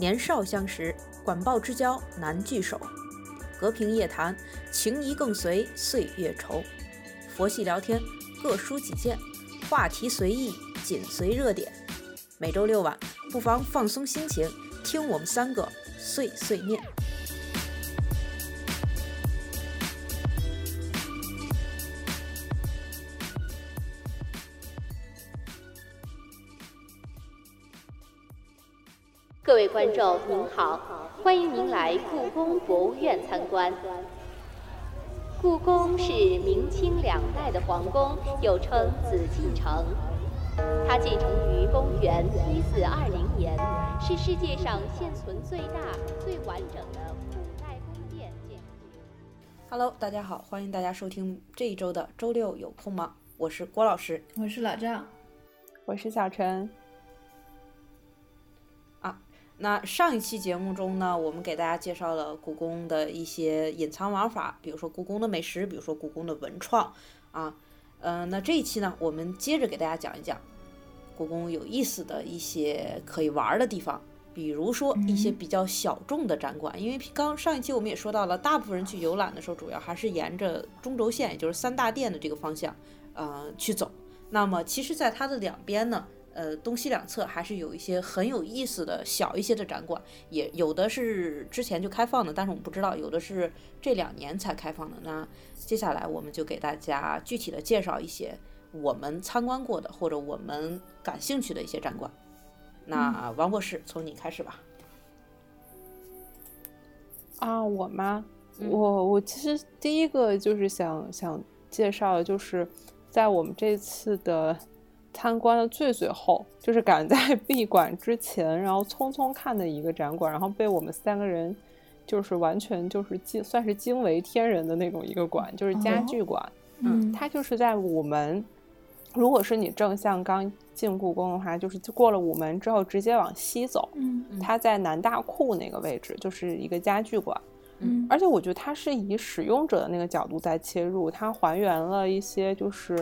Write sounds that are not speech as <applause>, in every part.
年少相识，管鲍之交难聚首。隔屏夜谈，情谊更随岁月稠。佛系聊天，各抒己见，话题随意，紧随热点。每周六晚，不妨放松心情，听我们三个碎碎念。位观众您好，欢迎您来故宫博物院参观。故宫是明清两代的皇宫，又称紫禁城。它建成于公元一四二零年，是世界上现存最大、最完整的古代宫殿建筑群。Hello，大家好，欢迎大家收听这一周的周六有空吗？我是郭老师。我是老赵，我是小陈。那上一期节目中呢，我们给大家介绍了故宫的一些隐藏玩法，比如说故宫的美食，比如说故宫的文创啊。呃，那这一期呢，我们接着给大家讲一讲故宫有意思的一些可以玩的地方，比如说一些比较小众的展馆。因为刚上一期我们也说到了，大部分人去游览的时候，主要还是沿着中轴线，也就是三大殿的这个方向，呃，去走。那么其实，在它的两边呢。呃，东西两侧还是有一些很有意思的小一些的展馆，也有的是之前就开放的，但是我们不知道，有的是这两年才开放的。那接下来我们就给大家具体的介绍一些我们参观过的或者我们感兴趣的一些展馆。那王博士，从你开始吧。啊，我吗？嗯我我其实第一个就是想想介绍，就是在我们这次的参观的最最后，<laughs> 就是赶在 <laughs> 闭馆之前，然后匆匆看的一个展馆，然后被我们三个人就是完全就是惊算是惊为天人的那种一个馆，就是家哦具馆。嗯它就是在午门，如果是你正向刚进故宫的话，就是过了午门之后直接往西走，嗯它在南大库那个位置，就是一个家具馆。嗯而且我觉得它是以使用者的那个角度在切入，它还原了一些就是，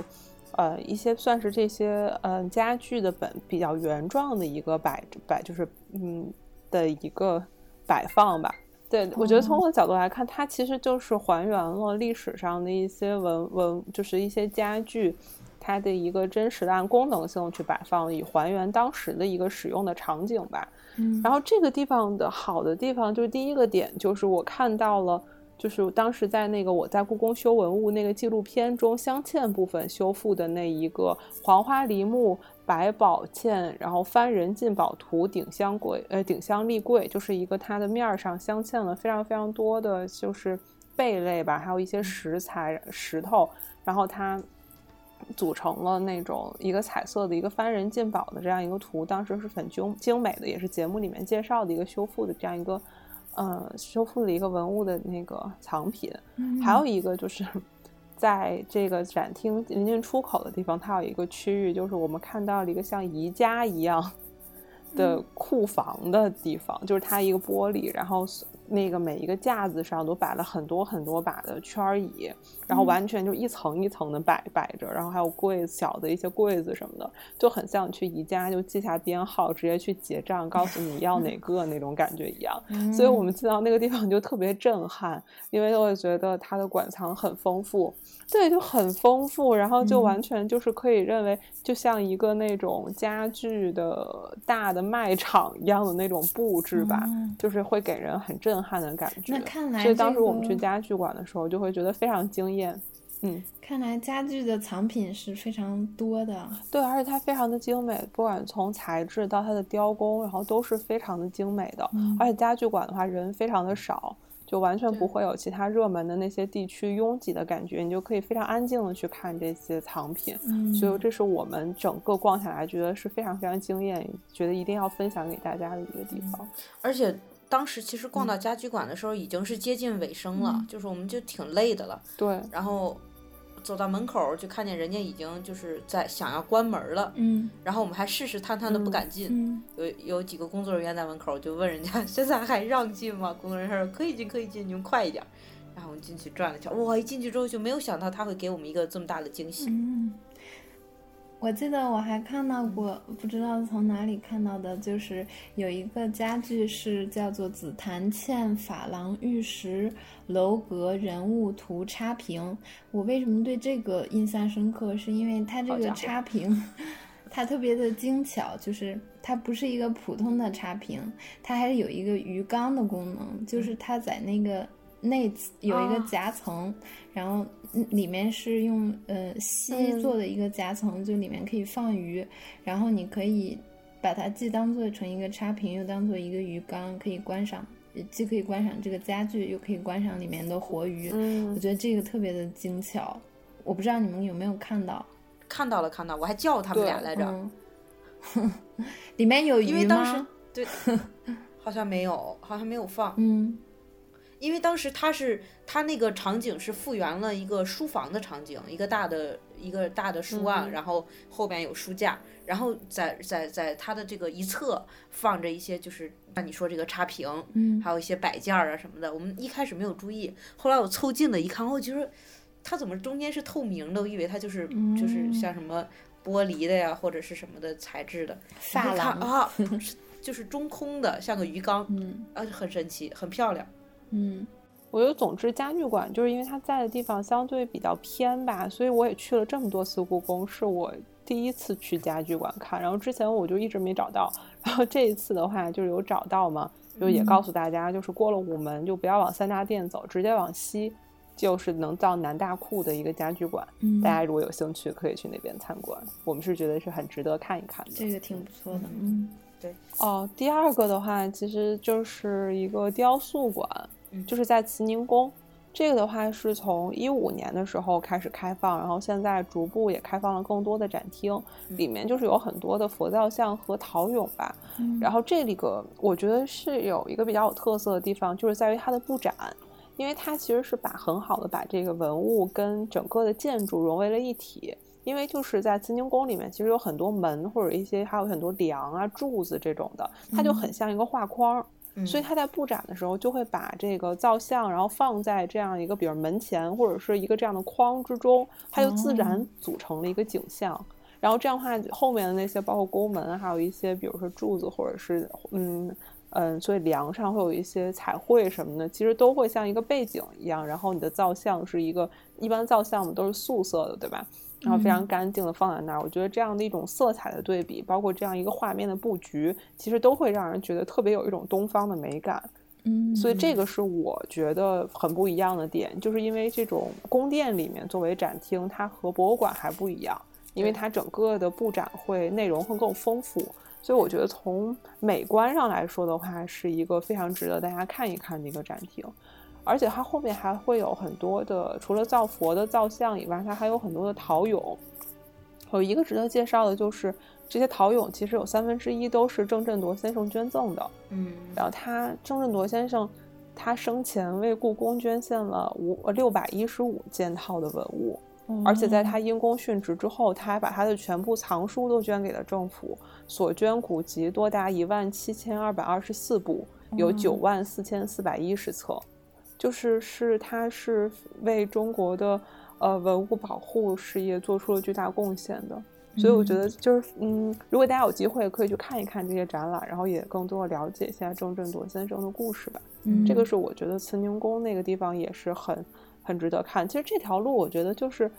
呃，一些算是这些呃家具的本比较原状的一个摆摆，就是嗯的一个摆放吧。对，我觉得从我的角度来看，它其实就是还原了历史上的一些文文，就是一些家具，它的一个真实的按功能性去摆放，以还原当时的一个使用的场景吧。嗯然后这个地方的好的地方就是第一个点，就是我看到了，就是当时在那个我在故宫修文物那个纪录片中镶嵌部分修复的那一个黄花梨木百宝嵌，然后翻人进宝图顶香柜，呃，顶香立柜，就是一个它的面儿上镶嵌了非常非常多的就是贝类吧，还有一些石材石头，然后它。组成了那种一个彩色的一个翻人进宝的这样一个图，当时是很精精美的，也是节目里面介绍的一个修复的这样一个，呃，修复了一个文物的那个藏品。嗯还有一个就是在这个展厅临近出口的地方，它有一个区域，就是我们看到了一个像宜家一样的库房的地方，就是它一个玻璃，然后那个每一个架子上都摆了很多很多把的圈椅，然后完全就一层一层的摆摆着，然后还有柜子小的一些柜子什么的，就很像去宜家就记下编号，直接去结账，告诉你要哪个那种感觉一样。<laughs> 所以我们进到那个地方就特别震撼，因为我会觉得它的馆藏很丰富，对，就很丰富，然后就完全就是可以认为就像一个那种家具的大的卖场一样的那种布置吧，嗯。就是会给人很震撼的感觉。那看来所以当时我们去家具馆的时候，就会觉得非常惊艳。嗯，看来家具的藏品是非常多的。对，而且它非常的精美，不管从材质到它的雕工，然后都是非常的精美的。嗯而且家具馆的话，人非常的少，就完全不会有其他热门的那些地区拥挤的感觉，你就可以非常安静的去看这些藏品。嗯，所以这是我们整个逛下来觉得是非常非常惊艳，觉得一定要分享给大家的一个地方。而且当时其实逛到家居馆的时候，已经是接近尾声了，嗯就是我们就挺累的了。对，然后走到门口就看见人家已经就是在想要关门了，嗯然后我们还试试探探的不敢进。嗯有有几个工作人员在门口就问人家现在还让进吗？工作人员说可以进可以进，你们快一点。然后我们进去转了一圈，哇！一进去之后就没有想到他会给我们一个这么大的惊喜。嗯，我记得我还看到过，不知道从哪里看到的，就是有一个家具是叫做紫檀嵌珐琅玉石楼阁人物图插屏。我为什么对这个印象深刻？是因为它这个插屏，<laughs> 它特别的精巧，就是它不是一个普通的插屏，它还是有一个鱼缸的功能，就是它在那个。内有一个夹层，然后里面是用呃锡做的一个夹层，就里面可以放鱼，然后你可以把它既当做成一个插屏，又当做一个鱼缸，可以观赏，既可以观赏这个家具，又可以观赏里面的活鱼。嗯，我觉得这个特别的精巧，我不知道你们有没有看到？看到了，看到，我还叫他们俩来着。<laughs> 里面有鱼吗？对，好像没有，好像没有放。嗯。因为当时他是他那个场景是复原了一个书房的场景，一个大的一个大的书案，然后后边有书架，然后在在在他的这个一侧放着一些就是像你说这个插屏，嗯，还有一些摆件儿啊什么的。我们一开始没有注意，后来我凑近了一看，我觉得它怎么中间是透明的？我以为它就是就是像什么玻璃的呀或者是什么的材质的。珐琅啊，就是中空的，像个鱼缸，嗯，啊，很神奇，很漂亮。嗯，我觉得总之家具馆就是因为它在的地方相对比较偏吧，所以我也去了这么多次故宫，是我第一次去家具馆看。然后之前我就一直没找到，然后这一次的话就是有找到嘛，就也告诉大家，就是过了午门就不要往三大殿走，直接往西就是能到南大库的一个家具馆。嗯，大家如果有兴趣可以去那边参观，我们是觉得是很值得看一看的。这个挺不错的，嗯，对。哦，第二个的话其实就是一个雕塑馆。就是在慈宁宫，这个的话是从一五年的时候开始开放，然后现在逐步也开放了更多的展厅，里面就是有很多的佛造像和陶俑吧。然后这里个我觉得是有一个比较有特色的地方，就是在于它的布展，因为它其实是把很好的把这个文物跟整个的建筑融为了一体。因为就是在慈宁宫里面，其实有很多门或者一些还有很多梁啊柱子这种的，它就很像一个画框。所以他在布展的时候，就会把这个造像，然后放在这样一个，比如门前或者是一个这样的框之中，它就自然组成了一个景象。然后这样的话，后面的那些包括宫门，还有一些比如说柱子，或者是嗯嗯，所以梁上会有一些彩绘什么的，其实都会像一个背景一样。然后你的造像是一个一般造像我们，都是素色的，对吧？然后非常干净的放在那儿，我觉得这样的一种色彩的对比，包括这样一个画面的布局，其实都会让人觉得特别有一种东方的美感。嗯，所以这个是我觉得很不一样的点，就是因为这种宫殿里面作为展厅，它和博物馆还不一样，因为它整个的布展会内容会更丰富。所以我觉得从美观上来说的话，是一个非常值得大家看一看的一个展厅。而且它后面还会有很多的，除了造佛的造像以外，它还有很多的陶俑。有一个值得介绍的就是，这些陶俑其实有三分之一都是郑振铎先生捐赠的。嗯，然后他郑振铎先生，他生前为故宫捐献了五六百一十五件套的文物，而且在他因公殉职之后，他还把他的全部藏书都捐给了政府，所捐古籍多达一万七千二百二十四部，有九万四千四百一十册。就是是，他是为中国的呃文物保护事业做出了巨大贡献的，所以我觉得就是嗯，如果大家有机会可以去看一看这些展览，然后也更多的了解一下郑振铎先生的故事吧。嗯，这个是我觉得慈宁宫那个地方也是很很值得看。其实这条路我觉得就是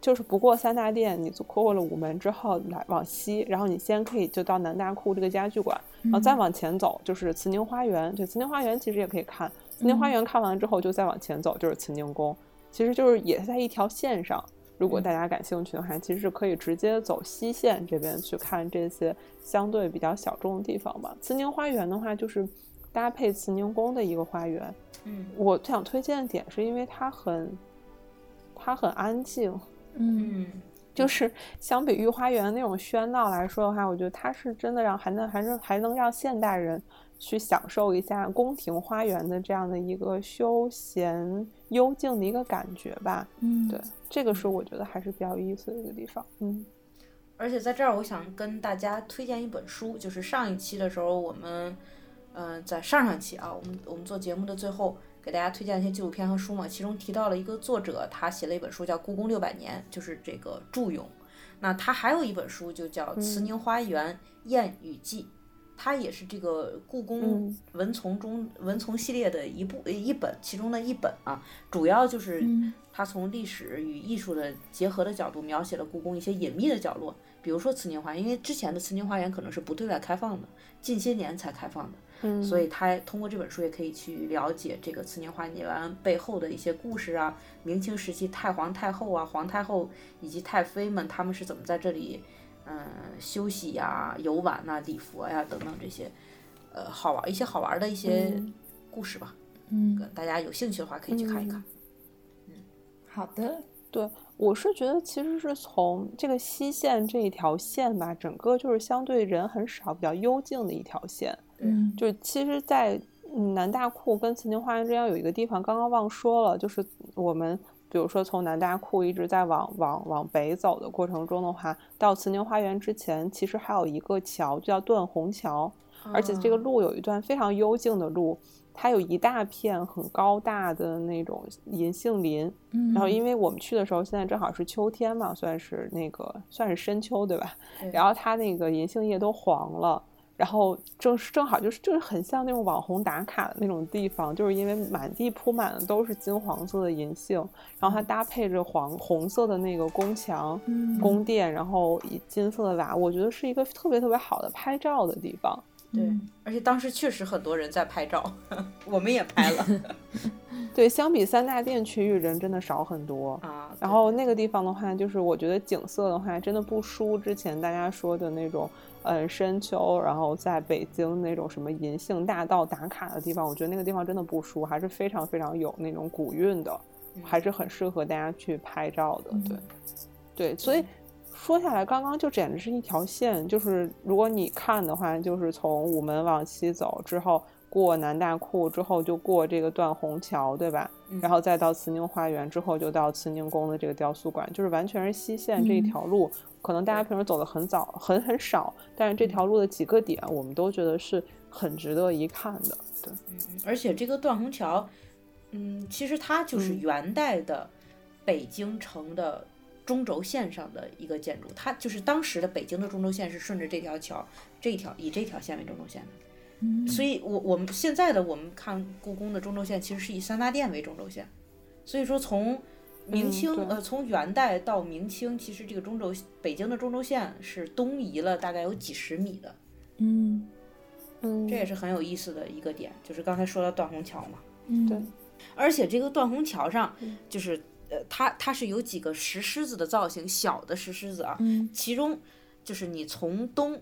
就是不过三大殿，你走过了午门之后来往西，然后你先可以就到南大库这个家具馆，然后再往前走就是慈宁花园。对，慈宁花园其实也可以看。慈宁花园看完了之后，就再往前走就是慈宁宫，其实就是也是在一条线上。如果大家感兴趣的话，其实是可以直接走西线这边去看这些相对比较小众的地方吧。慈宁花园的话，就是搭配慈宁宫的一个花园。嗯，我想推荐的点是因为它很，它很安静。嗯，就是相比御花园那种喧闹来说的话，我觉得它是真的让还能还是还能让现代人。去享受一下宫廷花园的这样的一个休闲幽静的一个感觉吧。嗯，对，这个是我觉得还是比较有意思的一个地方。嗯，而且在这儿，我想跟大家推荐一本书，就是上一期的时候，我们，嗯，在上上期啊，我们我们做节目的最后给大家推荐一些纪录片和书嘛，其中提到了一个作者，他写了一本书叫《故宫六百年》，就是这个祝勇。那他还有一本书就叫《慈宁花园燕语记》，它也是这个故宫文丛中文丛系列的一部一本，其中的一本啊，主要就是它从历史与艺术的结合的角度，描写了故宫一些隐秘的角落，比如说慈宁花园，因为之前的慈宁花园可能是不对外开放的，近些年才开放的。所以他通过这本书也可以去了解这个慈宁花园背后的一些故事啊，明清时期太皇太后啊、皇太后以及太妃们他们是怎么在这里，嗯，休息呀、游玩呐、礼佛呀等等这些，呃，好玩一些好玩的一些故事吧。嗯，大家有兴趣的话可以去看一看。嗯，好的。对，我是觉得其实是从这个西线这一条线吧，整个就是相对人很少、比较幽静的一条线。嗯，就其实，在南大库跟慈宁花园之间有一个地方，刚刚忘说了，就是我们比如说从南大库一直在往往往北走的过程中的话，到慈宁花园之前，其实还有一个桥叫断虹桥，而且这个路有一段非常幽静的路，它有一大片很高大的那种银杏林，然后因为我们去的时候，现在正好是秋天嘛，算是那个算是深秋对吧？然后它那个银杏叶都黄了。然后正是正好就是就是很像那种网红打卡的那种地方，就是因为满地铺满的都是金黄色的银杏，然后它搭配着黄红色的那个宫墙、宫殿，然后以金色的瓦，我觉得是一个特别特别好的拍照的地方。对，而且当时确实很多人在拍照，<laughs> 我们也拍了。<laughs> 对，相比三大殿区域，人真的少很多啊。然后那个地方的话，就是我觉得景色的话，真的不输之前大家说的那种。嗯，深秋，然后在北京那种什么银杏大道打卡的地方，我觉得那个地方真的不输，还是非常非常有那种古韵的，还是很适合大家去拍照的。对，对，所以说下来，刚刚就简直是一条线，就是如果你看的话，就是从午门往西走之后，过南大库之后，就过这个断虹桥，对吧？然后再到慈宁花园之后，就到慈宁宫的这个雕塑馆，就是完全是西线这一条路。可能大家平时走的很早，很很少，但是这条路的几个点，我们都觉得是很值得一看的。对，嗯，而且这个断虹桥，嗯，其实它就是元代的北京城的中轴线上的一个建筑，它就是当时的北京的中轴线是顺着这条桥，这一条以这条线为中轴线的。嗯，所以我我们现在的我们看故宫的中轴线，其实是以三大殿为中轴线，所以说从。明清呃，从元代到明清，其实这个中轴北京的中轴线是东移了大概有几十米的。嗯嗯，这也是很有意思的一个点，就是刚才说到断虹桥嘛。嗯，对。而且这个断虹桥上，就是呃，它它是有几个石狮子的造型，小的石狮子啊。嗯。其中就是你从东，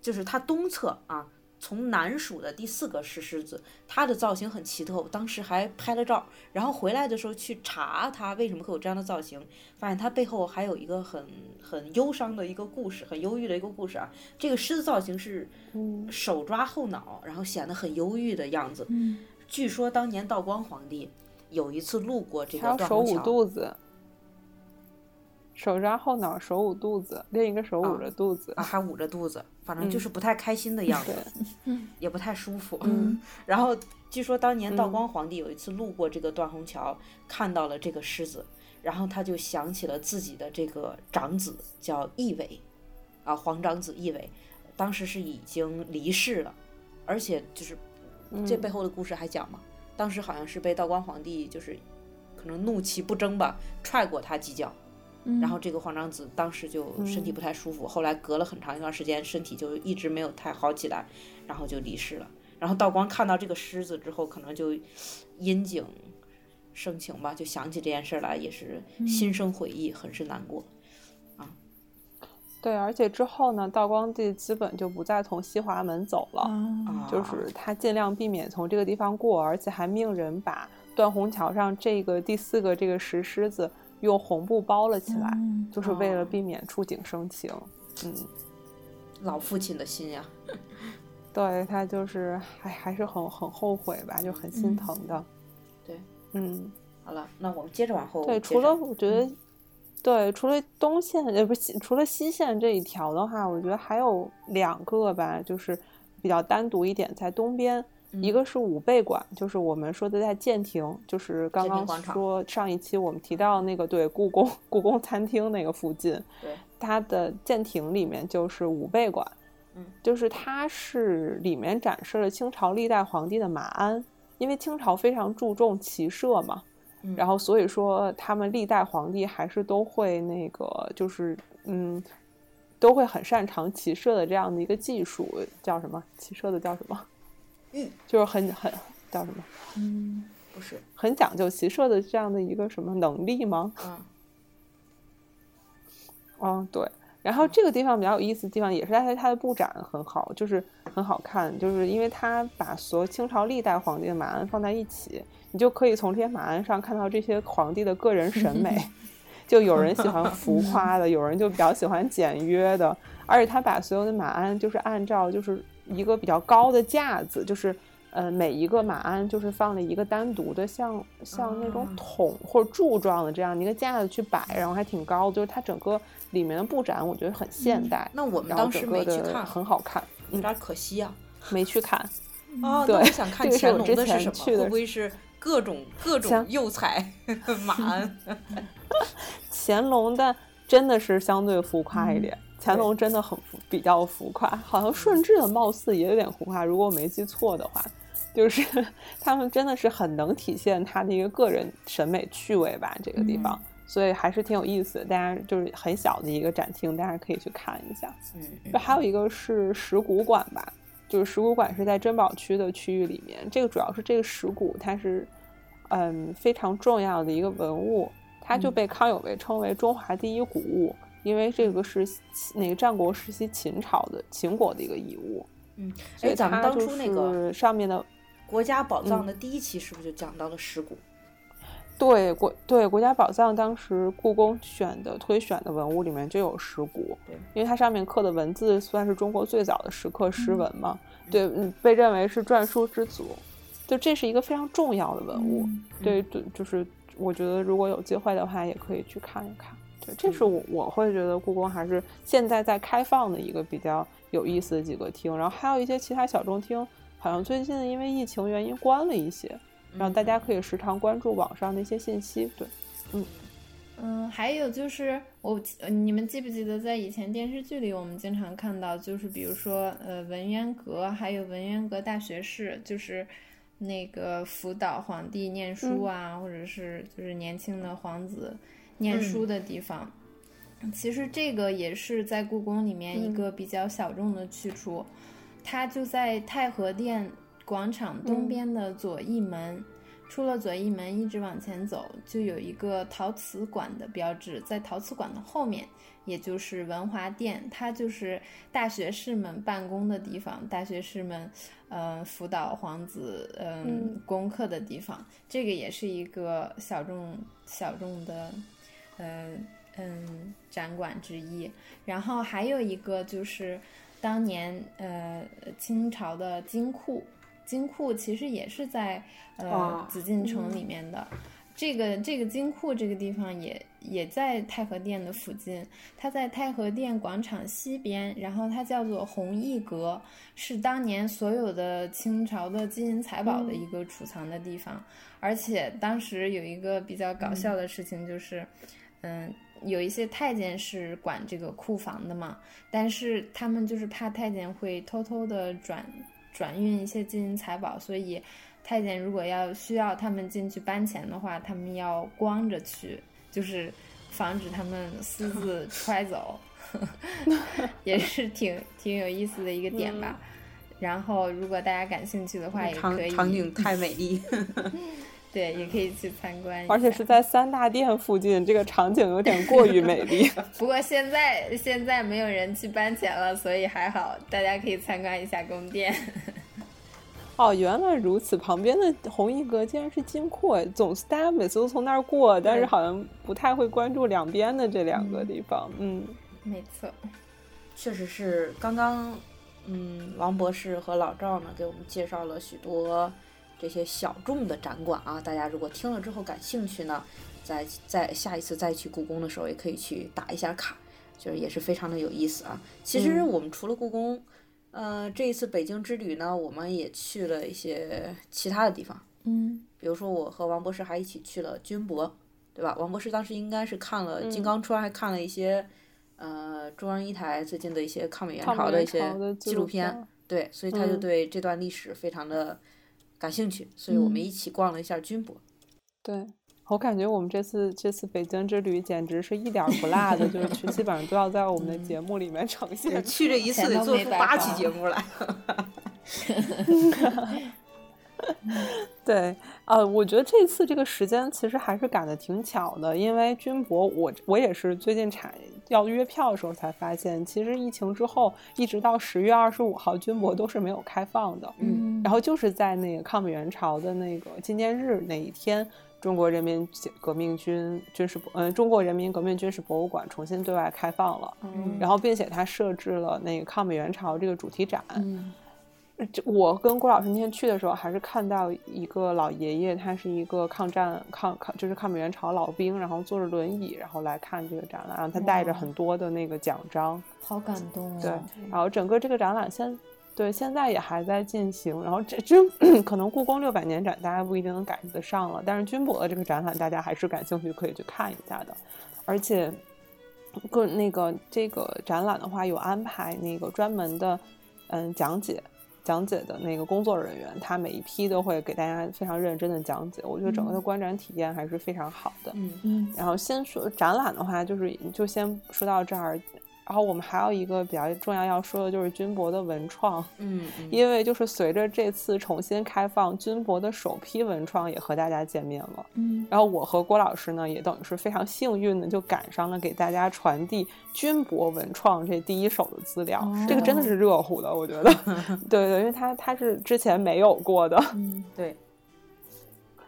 就是它东侧啊。从南数的第四个石狮子，它的造型很奇特，我当时还拍了照。然后回来的时候去查它为什么会有这样的造型，发现它背后还有一个很很忧伤的一个故事，很忧郁的一个故事啊。这个狮子造型是手抓后脑，然后显得很忧郁的样子。据说当年道光皇帝有一次路过这个断虹桥，手捂肚子。手抓后脑，手捂肚子，另一个手捂着肚子，啊，还捂着肚子，反正就是不太开心的样子，嗯。也不太舒服。嗯，然后据说当年道光皇帝有一次路过这个断虹桥，看到了这个狮子，然后他就想起了自己的这个长子叫奕纬，啊，皇长子奕纬，当时是已经离世了，而且就是这背后的故事还讲嘛，当时好像是被道光皇帝就是可能怒其不争吧，踹过他几脚。然后这个皇长子当时就身体不太舒服，后来隔了很长一段时间，身体就一直没有太好起来，然后就离世了。然后道光看到这个狮子之后，可能就因景生情吧，就想起这件事来，也是心生悔意，很是难过。啊，对，而且之后呢，道光帝基本就不再从西华门走了，就是他尽量避免从这个地方过，而且还命人把断虹桥上这个第四个这个石狮子。用红布包了起来，就是为了避免触景生情。嗯，老父亲的心呀，对他就是还还是很很后悔吧，就很心疼的。对，嗯，好了，那我们接着往后。对，除了我觉得，对，除了东线呃不是除了西线这一条的话，我觉得还有两个吧，就是比较单独一点，在东边。一个是武备馆，就是我们说的在建亭，就是刚刚说上一期我们提到那个对故宫故宫餐厅那个附近。对，它的建亭里面就是武备馆，嗯，就是它是里面展示了清朝历代皇帝的马鞍，因为清朝非常注重骑射嘛，嗯然后所以说他们历代皇帝还是都会那个就是嗯。都会很擅长骑射的这样的一个技术，叫什么？骑射的叫什么？嗯，就是很很叫什么？嗯，不是，很讲究骑射的这样的一个什么能力吗？嗯嗯，对。然后这个地方比较有意思的地方，也是它它的布展很好，就是很好看，就是因为它把所有清朝历代皇帝的马鞍放在一起，你就可以从这些马鞍上看到这些皇帝的个人审美。<laughs> 就有人喜欢浮夸的，有人就比较喜欢简约的，而且他把所有的马鞍就是按照就是一个比较高的架子，就是呃每一个马鞍就是放了一个单独的像像那种桶或者柱状的这样的一个架子去摆，然后还挺高，就是它整个里面的布展我觉得很现代，那我们当时没去看，很好看，有点可惜啊。没去看。哦，对我想看这个是乾隆的是什么？去的会不会是各种各种像釉彩 <laughs> 马鞍？<laughs> 乾隆的真的是相对浮夸一点，乾隆真的很浮比较浮夸，好像顺治的貌似也有点浮夸，如果我没记错的话，就是 <laughs> 他们真的是很能体现他的一个个人审美趣味吧，这个地方，所以还是挺有意思的。大家就是很小的一个展厅，大家可以去看一下。嗯，就还有一个是石鼓馆吧，就是石鼓馆是在珍宝区的区域里面，这个主要是这个石鼓它是嗯非常重要的一个文物，它就被康有为称为中华第一古物，因为这个是那个战国时期秦朝的秦国的一个遗物，嗯，所以哎，咱们当初那个是上面的国家宝藏嗯的第一期是不是就讲到了石鼓？对国对国家宝藏，当时故宫选的推选的文物里面就有石鼓对，因为它上面刻的文字算是中国最早的石刻诗文嘛，对，嗯，被认为是篆书之祖，就这是一个非常重要的文物，对对，就是我觉得如果有机会的话，也可以去看一看。对，这是我我会觉得故宫还是现在在开放的一个比较有意思的几个厅，然后还有一些其他小众厅，好像最近因为疫情原因关了一些，然后大家可以时常关注网上的一些信息。对，嗯，嗯还有就是我，呃你们记不记得在以前电视剧里，我们经常看到，就是比如说呃文渊阁，还有文渊阁大学士，就是那个辅导皇帝念书啊，或者是就是年轻的皇子念书的地方。其实这个也是在故宫里面一个比较小众的去处，它就在太和殿广场东边的左翼门。出了左翼门，一直往前走，就有一个陶瓷馆的标志。在陶瓷馆的后面，也就是文华殿，它就是大学士们办公的地方，大学士们，呃，辅导皇子，嗯、嗯功课的地方。这个也是一个小众小众的，嗯嗯，展馆之一。然后还有一个就是当年呃清朝的金库。金库其实也是在呃哇紫禁城里面的，这个这个金库这个地方也也在太和殿的附近，它在太和殿广场西边，然后它叫做弘毅阁，是当年所有的清朝的金银财宝的一个储藏的地方，而且当时有一个比较搞笑的事情就是，嗯。有一些太监是管这个库房的嘛，但是他们就是怕太监会偷偷的转转运一些金银财宝，所以太监如果要需要他们进去搬钱的话，他们要光着去，就是防止他们私自揣走，<laughs> 也是挺挺有意思的一个点吧。然后，如果大家感兴趣的话，也可以场景太美丽。<laughs> 对，也可以去参观。而且是在三大殿附近，这个场景有点过于美丽。<laughs> <laughs> 不过现在现在没有人去搬钱了，所以还好，大家可以参观一下宫殿。<laughs> 哦，原来如此，旁边的弘毅阁竟然是金库，哎总是大家每次都从那儿过，但是好像不太会关注两边的这两个地方。嗯，没错，确实是刚刚，嗯，王博士和老赵呢给我们介绍了许多这些小众的展馆啊，大家如果听了之后感兴趣呢，在在下一次再去故宫的时候，也可以去打一下卡，就是也是非常的有意思啊。其实嗯。我们除了故宫，呃，这一次北京之旅呢，我们也去了一些其他的地方，嗯。比如说我和王博士还一起去了军博，对吧？王博士当时应该是看了《金嗯刚川》，还看了一些呃中央一台最近的一些抗美援朝的一些纪录片，对，所以他就嗯。对这段历史非常的感兴趣，所以我们嗯一起逛了一下军博。对，我感觉我们这次这次北京之旅简直是一点不落的，就是去基本上都要在我们的节目里面呈现。去这一次得做出八期节目来。<laughs> <laughs> <laughs> 对，呃，我觉得这次这个时间其实还是赶得挺巧的，因为军博我我也是最近查要约票的时候才发现，其实疫情之后一直到十月二十五号，军博都是没有开放的。嗯然后就是在那个抗美援朝的那个纪念日那一天，中国人民革命军军事博，嗯、中国人民革命军事博物馆重新对外开放了。嗯然后，并且它设置了那个抗美援朝这个主题展。嗯这我跟郭老师那天去的时候，还是看到一个老爷爷，他是一个抗战抗抗就是抗美援朝老兵，然后坐着轮椅，然后来看这个展览，然后他带着很多的那个奖章。好感动哦。对，然后整个这个展览现对现在也还在进行，然后这这 <clears throat> 可能故宫六百年展大家不一定能赶得上了，但是军博的这个展览大家还是感兴趣可以去看一下的，而且个那个这个展览的话有安排那个专门的嗯讲解。讲解的那个工作人员，他每一批都会给大家非常认真的讲解，我觉得整个的嗯观展体验还是非常好的。嗯嗯然后先说展览的话，就是就先说到这儿。然后我们还有一个比较重要要说的就是军博的文创，嗯嗯，因为就是随着这次重新开放，军博的首批文创也和大家见面了。嗯然后我和郭老师呢，也等于是非常幸运的，就赶上了给大家传递军博文创这第一手的资料。这个真的是热乎的，我觉得。<laughs> 对对，因为它它是之前没有过的。嗯对。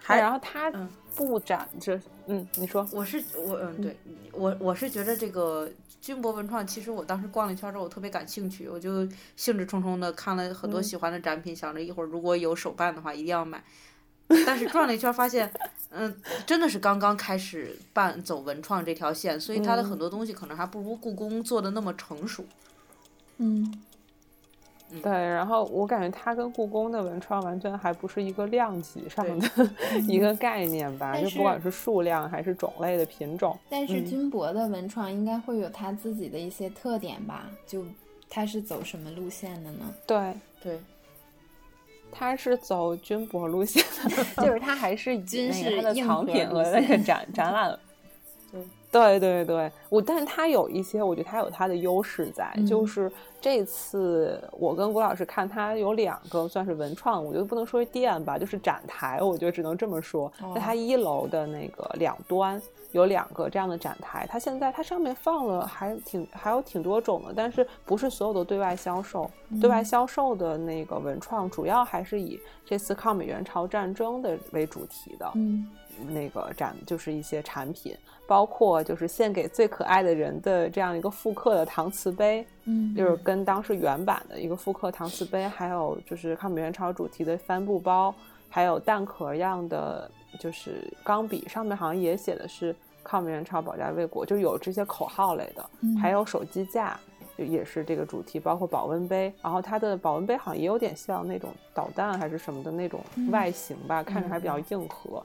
还然后它嗯布展这，嗯，你说，我是我嗯对我我是觉得这个军博文创，其实我当时逛了一圈之后，我特别感兴趣，我就兴致冲冲的看了很多喜欢的展品，想着一会儿如果有手办的话一定要买。但是转了一圈发现，嗯，真的是刚刚开始办走文创这条线，所以它的很多东西可能还不如故宫做的那么成熟。嗯对，然后我感觉它跟故宫的文创完全还不是一个量级上的 <laughs> 一个概念吧，就不管是数量还是种类的品种。但是嗯军博的文创应该会有它自己的一些特点吧？就它是走什么路线的呢？对，对，它是走军博路线的，就是它还是 <laughs> 以军那个它的藏品路和那个线 <laughs> 展展览。对对对对，我但是它有一些，我觉得它有它的优势在，就嗯是这次我跟郭老师看，它有两个算是文创，我觉得不能说是店吧，就是展台，我觉得只能这么说。在它哦一楼的那个两端有两个这样的展台，它现在它上面放了还挺还有挺多种的，但是不是所有的对外销售，对外嗯销售的那个文创主要还是以这次抗美援朝战争的为主题的。嗯那个展就是一些产品，包括就是献给最可爱的人的这样一个复刻的搪瓷杯，嗯就是跟当时原版的一个复刻搪瓷杯，还有就是抗美援朝主题的帆布包，还有蛋壳样的就是钢笔，上面好像也写的是抗美援朝保家卫国，就有这些口号类的，嗯还有手机架。就也是这个主题，包括保温杯，然后它的保温杯好像也有点像那种导弹还是什么的那种外形吧，看着还比较硬核。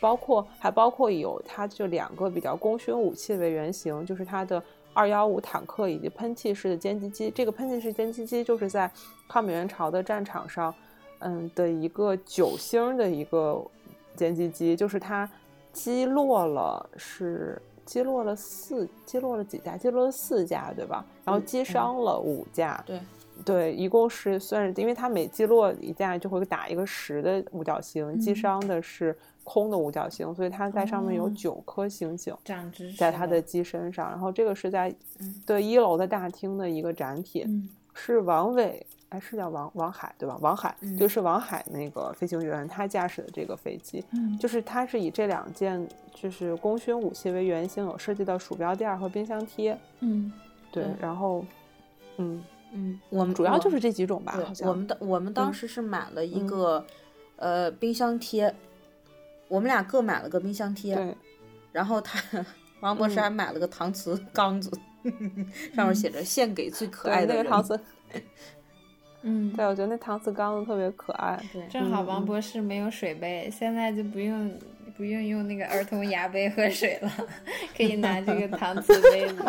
包括还包括有它这两个比较功勋武器为原型，就是它的二幺五坦克以及喷气式的歼击机。这个喷气式歼击机就是在抗美援朝的战场上，嗯的一个九星的一个歼击机，就是它击落了是击落了四击落了几架，击落了四架对吧？然后击伤了五架，对对，一共是算是，因为它每击落一架就会打一个十的五角星，击嗯伤的是空的五角星，所以它在上面有哦九颗星星长知识在它的机身上。然后这个是在嗯对一楼的大厅的一个展品，嗯是王伟，哎，是叫王王海对吧？王海、嗯就是王海那个飞行员，他驾驶的这个飞机，嗯就是他是以这两件就是功勋武器为原型，有设计的鼠标垫儿和冰箱贴。嗯，对然后嗯，嗯，我们主要就是这几种吧，好对，像。我们的我们当嗯。时是买了一嗯。个、呃冰箱贴，我们俩各买了个冰箱贴，对。<laughs> 然后他王博士嗯。还买了个搪瓷缸子，上面写着“献给最可爱，的人”。那个搪瓷，<laughs> 嗯，<laughs> 对我觉得那搪瓷缸子特别可爱。对。正好嗯王博士没有水杯，现在就不用不用用那个儿童牙杯喝水了，可以拿这个搪瓷杯子。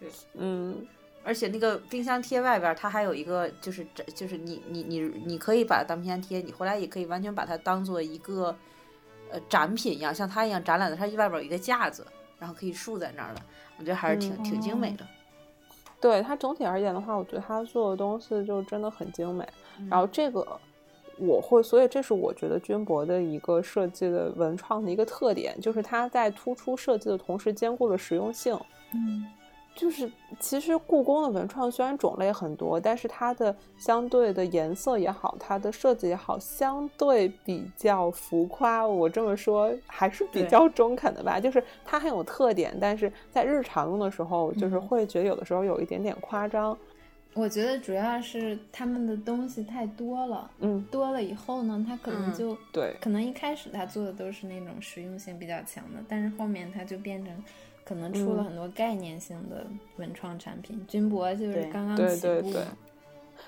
对，嗯，而且那个冰箱贴外边，它还有一个，就是展就是你你你你可以把它当冰箱贴，你回来也可以完全把它当做一个呃展品一样，像它一样展览的，它外边有一个架子，然后可以竖在那儿的，我觉得还是挺、挺精美的。对它整体而言的话，我觉得它做的东西就真的很精美。然后这个我会，所以这是我觉得军博的一个设计的文创的一个特点，就是它在突出设计的同时兼顾了实用性。嗯，就是其实故宫的文创虽然种类很多，但是它的相对的颜色也好，它的设计也好，相对比较浮夸。我这么说还是比较中肯的吧，就是它很有特点，但是在日常用的时候，就是嗯会觉得有的时候有一点点夸张。我觉得主要是他们的东西太多了，嗯，多了以后呢，它可能嗯就、对，可能一开始他做的都是那种实用性比较强的，但是后面它就变成可能出了嗯。很多概念性的文创产品。军博就是对。刚刚对对对。起步嘛，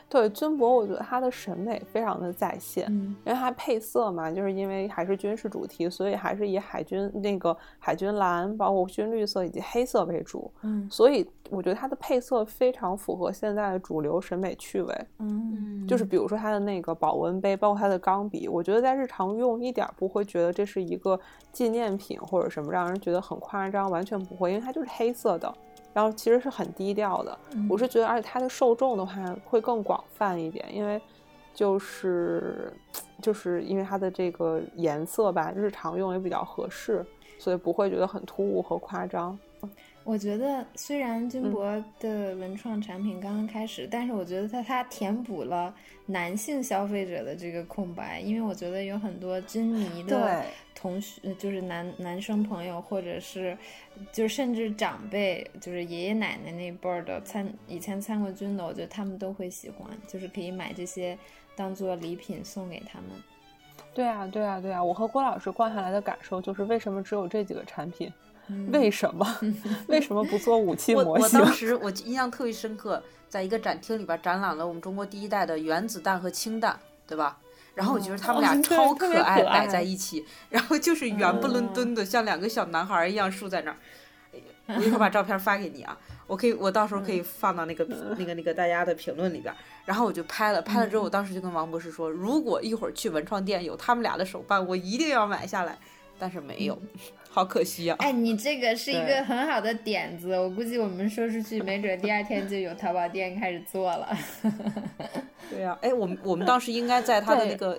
对，军博我觉得它的审美非常的在线。嗯因为它配色嘛，就是因为还是军事主题，所以还是以海军那个海军蓝、包括军绿色以及黑色为主。嗯所以我觉得它的配色非常符合现在的主流审美趣味。嗯就是比如说它的那个保温杯，包括它的钢笔，我觉得在日常用一点儿不会觉得这是一个纪念品或者什么，让人觉得很夸张，完全不会，因为它就是黑色的，然后其实是很低调的。嗯我是觉得，而且它的受众的话会更广泛一点，因为就是就是因为它的这个颜色吧，日常用也比较合适，所以不会觉得很突兀和夸张。我觉得虽然军嗯博的文创产品刚刚开始，但是我觉得它它填补了男性消费者的这个空白，因为我觉得有很多军迷的对同学，呃就是男男生朋友，或者是就甚至长辈，就是爷爷奶奶那辈儿的参以前参过军的，我觉得他们都会喜欢，就是可以买这些当做礼品送给他们。对啊，对啊，对啊！我和郭老师逛下来的感受就是，为什么只有这几个产品？嗯为什么？<laughs> 为什么不做武器模型？我当时我印象特别深刻，在一个展厅里边展览了我们中国第一代的原子弹和氢弹，对吧？然后我觉得他们俩超可爱摆在一起，然后就是圆不伦敦的，像两个小男孩儿一样竖在那儿。我一会儿把照片发给你啊，我可以，我到时候可以放到那个、那个那个大家的评论里边。然后我就拍了，拍了之后，我当时就跟王博士说，如果一会儿去文创店有他们俩的手办，我一定要买下来。但是没有，<laughs> 好可惜啊。哎，你这个是一个很好的点子，我估计我们说出去，没准第二天就有淘宝店开始做了。<laughs> 对呀、哎，我们我们当时应该在他的那个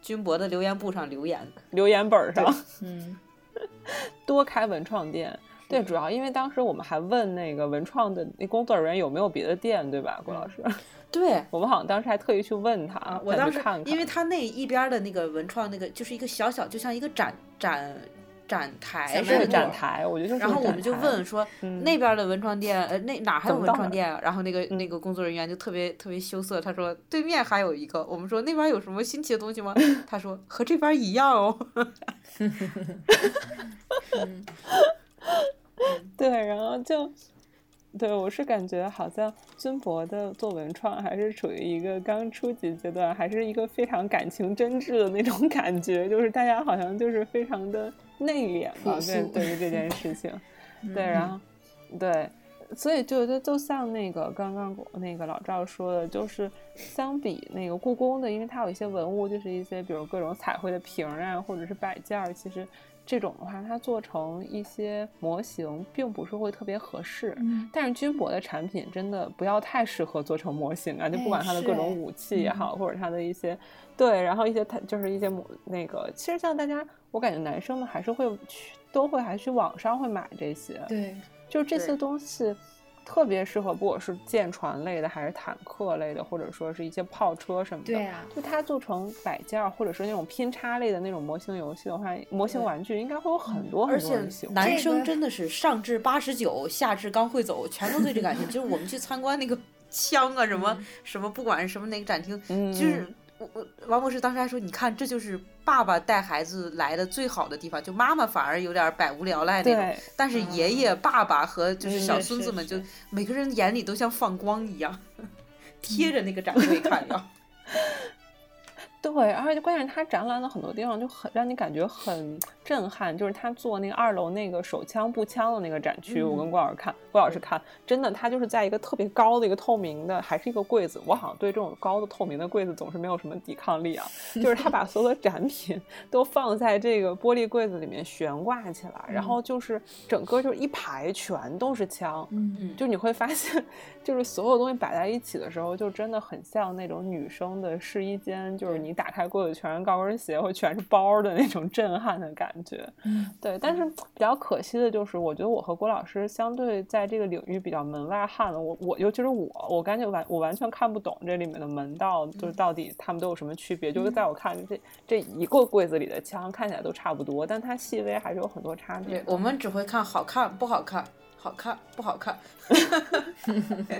军博的留言簿上留言。留言本儿上 <laughs> 嗯多开文创店。对，主要因为当时我们还问那个文创的那工作人员有没有别的店，对吧，郭老师？对，我们好像当时还特意去问他，啊，我当时看看因为他那一边的那个文创那个就是一个小小，就像一个展展展台是似的展台，我觉得就是然后我们就问说，嗯那边的文创店，呃，那哪还有文创店啊？然后那个那个工作人员就特别特别羞涩，他说对面还有一个。我们说那边有什么新奇的东西吗？<laughs> 他说和这边一样哦。<laughs> <laughs> 对，然后就，对我是感觉好像军博的做文创还是处于一个刚初级阶段，还是一个非常感情真挚的那种感觉，就是大家好像就是非常的内敛吧，对对于这件事情，<laughs> 对，嗯然后对。所以就就就像那个刚刚那个老赵说的，就是相比那个故宫的，因为它有一些文物，就是一些比如各种彩绘的瓶儿啊，或者是摆件儿，其实这种的话，它做成一些模型，并不是会特别合适。嗯。但是军博的产品真的不要太适合做成模型啊，就不管它的各种武器也好，或者它的一些对，然后一些它就是一些模那个，其实像大家，我感觉男生们还是会去，都会还去网上会买这些，对，就是这些东西特别适合，不管是舰船类的，还是坦克类的，或者说是一些炮车什么的。对啊就它做成摆件儿，或者是那种拼插类的那种模型游戏的话，模型玩具应该会有很多而很多且人喜欢。男生真的是上至八十九，下至刚会走，全都对这感兴趣。就是我们去参观那个枪啊，什么、什么，不管是什么哪个展厅，嗯，就是我我王博士当时还说，你看这就是爸爸带孩子来的最好的地方，就妈妈反而有点百无聊赖那种，对，但是爷爷、爸爸和就是小孙子们，是就每个人眼里都像放光一样，贴着那个展柜看呀。<laughs> 对，而且关键是他展览的很多地方就很让你感觉很震撼，就是他做那个二楼那个手枪步枪的那个展区，我跟郭老师看，郭老师看，真的，他就是在一个特别高的一个透明的，还是一个柜子，我好像对这种高的透明的柜子总是没有什么抵抗力啊，<laughs> 就是他把所有的展品 <laughs> 都放在这个玻璃柜子里面悬挂起来，然后就是整个就是一排全都是枪，嗯。就你会发现，就是所有东西摆在一起的时候，就真的很像那种女生的试衣间，就是你打开柜子全是高跟鞋或全是包的那种震撼的感觉。嗯，对。但是比较可惜的就是，我觉得我和郭老师相对在这个领域比较门外汉了。我我尤其是我，我感觉完我完全看不懂这里面的门道，就是到底他们都有什么区别。就是在我看这这一个柜子里的枪看起来都差不多，但它细微还是有很多差别。我们只会看好看不好看，好看不好看。<laughs>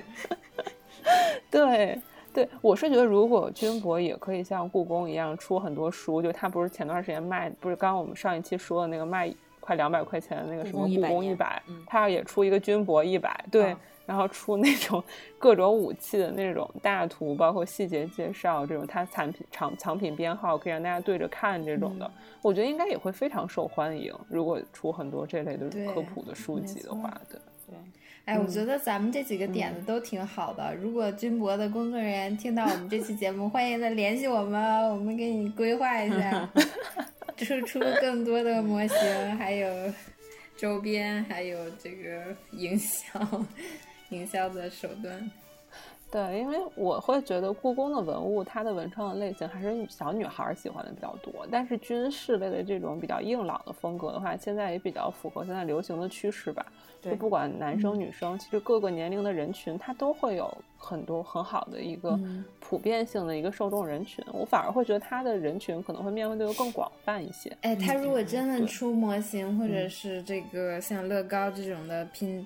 对。对，我是觉得如果军博也可以像故宫一样出很多书，就他不是前段时间卖，不是刚刚我们上一期说的那个卖快两百块钱的那个什么故宫一百，他要也出一个军博一百，对，然后出那种 <laughs> 各种武器的那种大图，包括细节介绍，这种它产品藏藏品编号可以让大家对着看这种的，我觉得应该也会非常受欢迎。如果出很多这类的科普的书籍的话，对对。哎，我觉得咱们这几个点子都挺好的。如果军博的工作人员听到我们这期节目，<laughs> 欢迎再联系我们，我们给你规划一下，<laughs> 出出更多的模型，还有周边，还有这个营销营销的手段。对，因为我会觉得故宫的文物，它的文创的类型还是小女孩喜欢的比较多。但是军事类的这种比较硬朗的风格的话，现在也比较符合现在流行的趋势吧。就不管男生女生，其实各个年龄的人群，它都会有很多很好的一个普遍性的一个受众人群。我反而会觉得它的人群可能会面对的更广泛一些。哎，它如果真的出模型，或者是这个像乐高这种的拼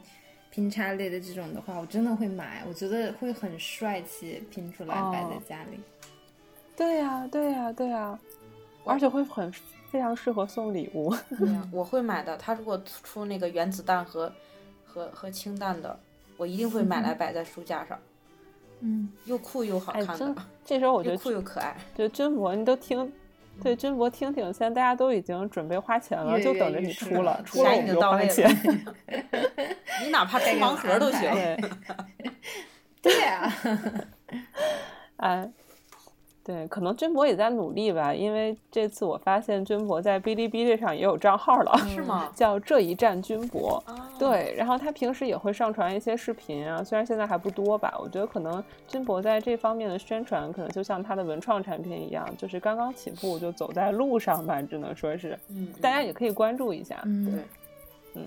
拼插类的这种的话，我真的会买。我觉得会很帅气，拼出来摆在家里。对呀，对呀，对呀，而且会很非常适合送礼物。我会买的。他如果出那个原子弹和和和氢弹的，我一定会买来摆在书架上。嗯，又酷又好看的。这时候我觉得酷又可爱。就真博，你都听，对军博听听，现在大家都已经准备花钱了，就等着你出了，出了你就花钱。你哪怕出盲盒都行。<laughs> 对呀。<laughs> 哎。对，可能军博也在努力吧，因为这次我发现军博在哔哩哔哩上也有账号了，是吗？<laughs> 叫这一站军博。对，然后他平时也会上传一些视频啊，虽然现在还不多吧。我觉得可能军博在这方面的宣传，可能就像他的文创产品一样，就是刚刚起步，就走在路上吧，只能说是。嗯。大家也可以关注一下。嗯。对。嗯，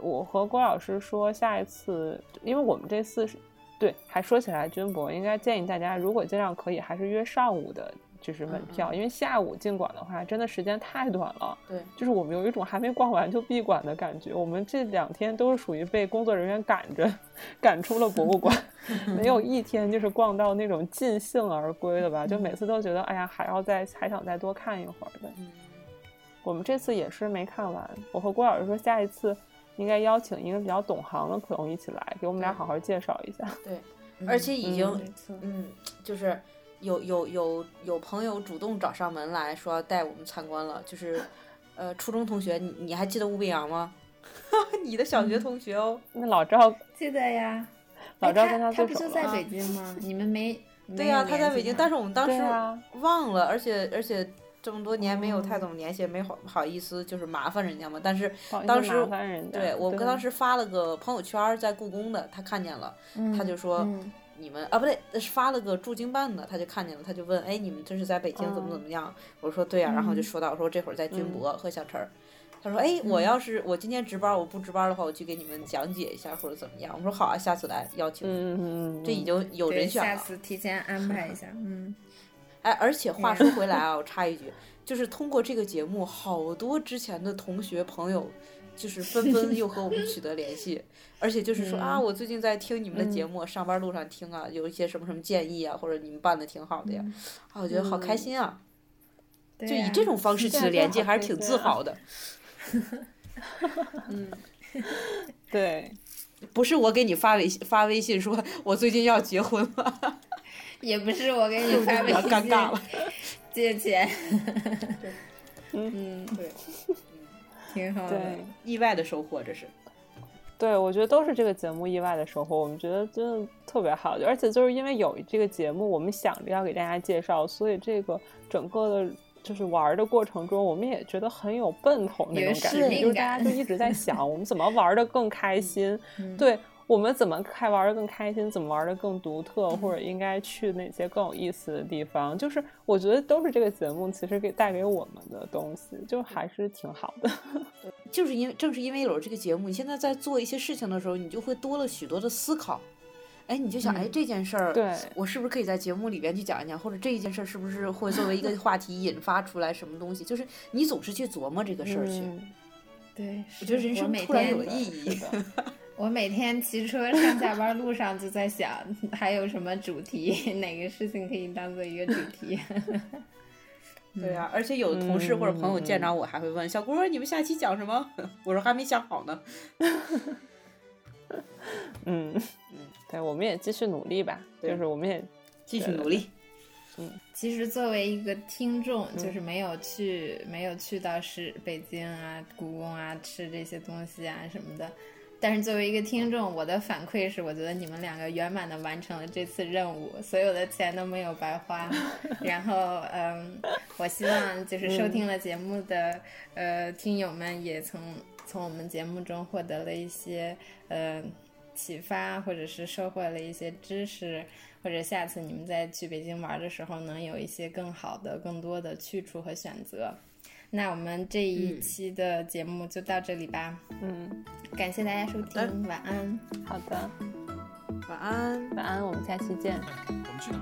我和郭老师说，下一次，因为我们这次是。对，还说起来，军博应该建议大家，如果尽量可以，还是约上午的，就是门票，因为下午进馆的话，真的时间太短了。对，就是我们有一种还没逛完就闭馆的感觉。我们这两天都是属于被工作人员赶着赶出了博物馆，<laughs> 没有一天就是逛到那种尽兴而归的吧？就每次都觉得，哎呀，还要再还想再多看一会儿的。我们这次也是没看完。我和郭老师说，下一次。应该邀请一个比较懂行的朋友一起来，给我们俩好好介绍一下。对，而且已经，嗯，就是有有有有朋友主动找上门来说带我们参观了，就是，呃，初中同学，你你还记得吴北阳吗？<laughs> 你的小学同学哦。那老赵记得呀，老赵跟他他不就在北京吗？你们没？对呀，他在北京，但是我们当时忘了，而且而且。这么多年没有太懂联系，没好好意思，就是麻烦人家嘛。但是当时对我跟当时发了个朋友圈，在故宫的，他看见了，他就说你们啊不对，是发了个驻京办的，他就看见了，他就问，哎，你们这是在北京怎么怎么样？我说对呀，然后就说到我说这会儿在军博和小陈儿，他说哎，我要是我今天值班，我不值班的话，我去给你们讲解一下或者怎么样。我说好啊，下次来邀请。嗯嗯这已经有人选了。下次提前安排一下，嗯。哎，而且话说回来啊，我插一句，就是通过这个节目，好多之前的同学朋友，就是纷纷又和我们取得联系，而且就是说啊，我最近在听你们的节目，上班路上听啊，有一些什么什么建议啊，或者你们办的挺好的呀，啊，我觉得好开心啊，就以这种方式取得连接，还是挺自豪的。<laughs> 嗯，<laughs> 对，不是我给你发微信发微信说我最近要结婚了。也不是我给你 <laughs> 发微信，借钱。<laughs> 嗯，对，<laughs> 挺好的。对，意外的收获这是。对，我觉得都是这个节目意外的收获。我们觉得真的特别好，而且就是因为有这个节目，我们想着要给大家介绍，所以这个整个的，就是玩的过程中，我们也觉得很有奔头那种感觉，就是大家就一直在想，我们怎么玩的更开心。对。我们怎么开玩的更开心？怎么玩的更独特？或者应该去哪些更有意思的地方？就是我觉得都是这个节目其实给带给我们的东西，就还是挺好的。<laughs> 就是因为正是因为有了这个节目，你现在在做一些事情的时候，你就会多了许多的思考。哎，你就想，哎，这件事儿，对我是不是可以在节目里边去讲一讲？或者这一件事儿是不是会作为一个 <laughs> 话题引发出来什么东西？就是你总是去琢磨这个事儿去。对，我觉得人生突然有了意义。<laughs> 我每天骑车上下班路上就在想，还有什么主题，<laughs> 哪个事情可以当做一个主题？<laughs> 对呀，而且有的同事或者朋友见着我还会问：“小郭，你们下期讲什么？” <laughs> 我说：“还没想好呢。”嗯嗯，对，我们也继续努力吧，就是我们也继续努力。嗯，其实作为一个听众，就是没有去没有去到是北京啊、故宫啊吃这些东西啊什么的。但是作为一个听众，我的反馈是，我觉得你们两个圆满的完成了这次任务，所有的钱都没有白花。<laughs> 然后，嗯，我希望就是收听了节目的呃听友们也从从我们节目中获得了一些呃启发，或者是收获了一些知识，或者下次你们再去北京玩的时候，能有一些更好的、更多的去处和选择。那我们这一期的节目就到这里吧。嗯，感谢大家收听，晚安。好的，晚安，晚安，我们下期见。我们去哪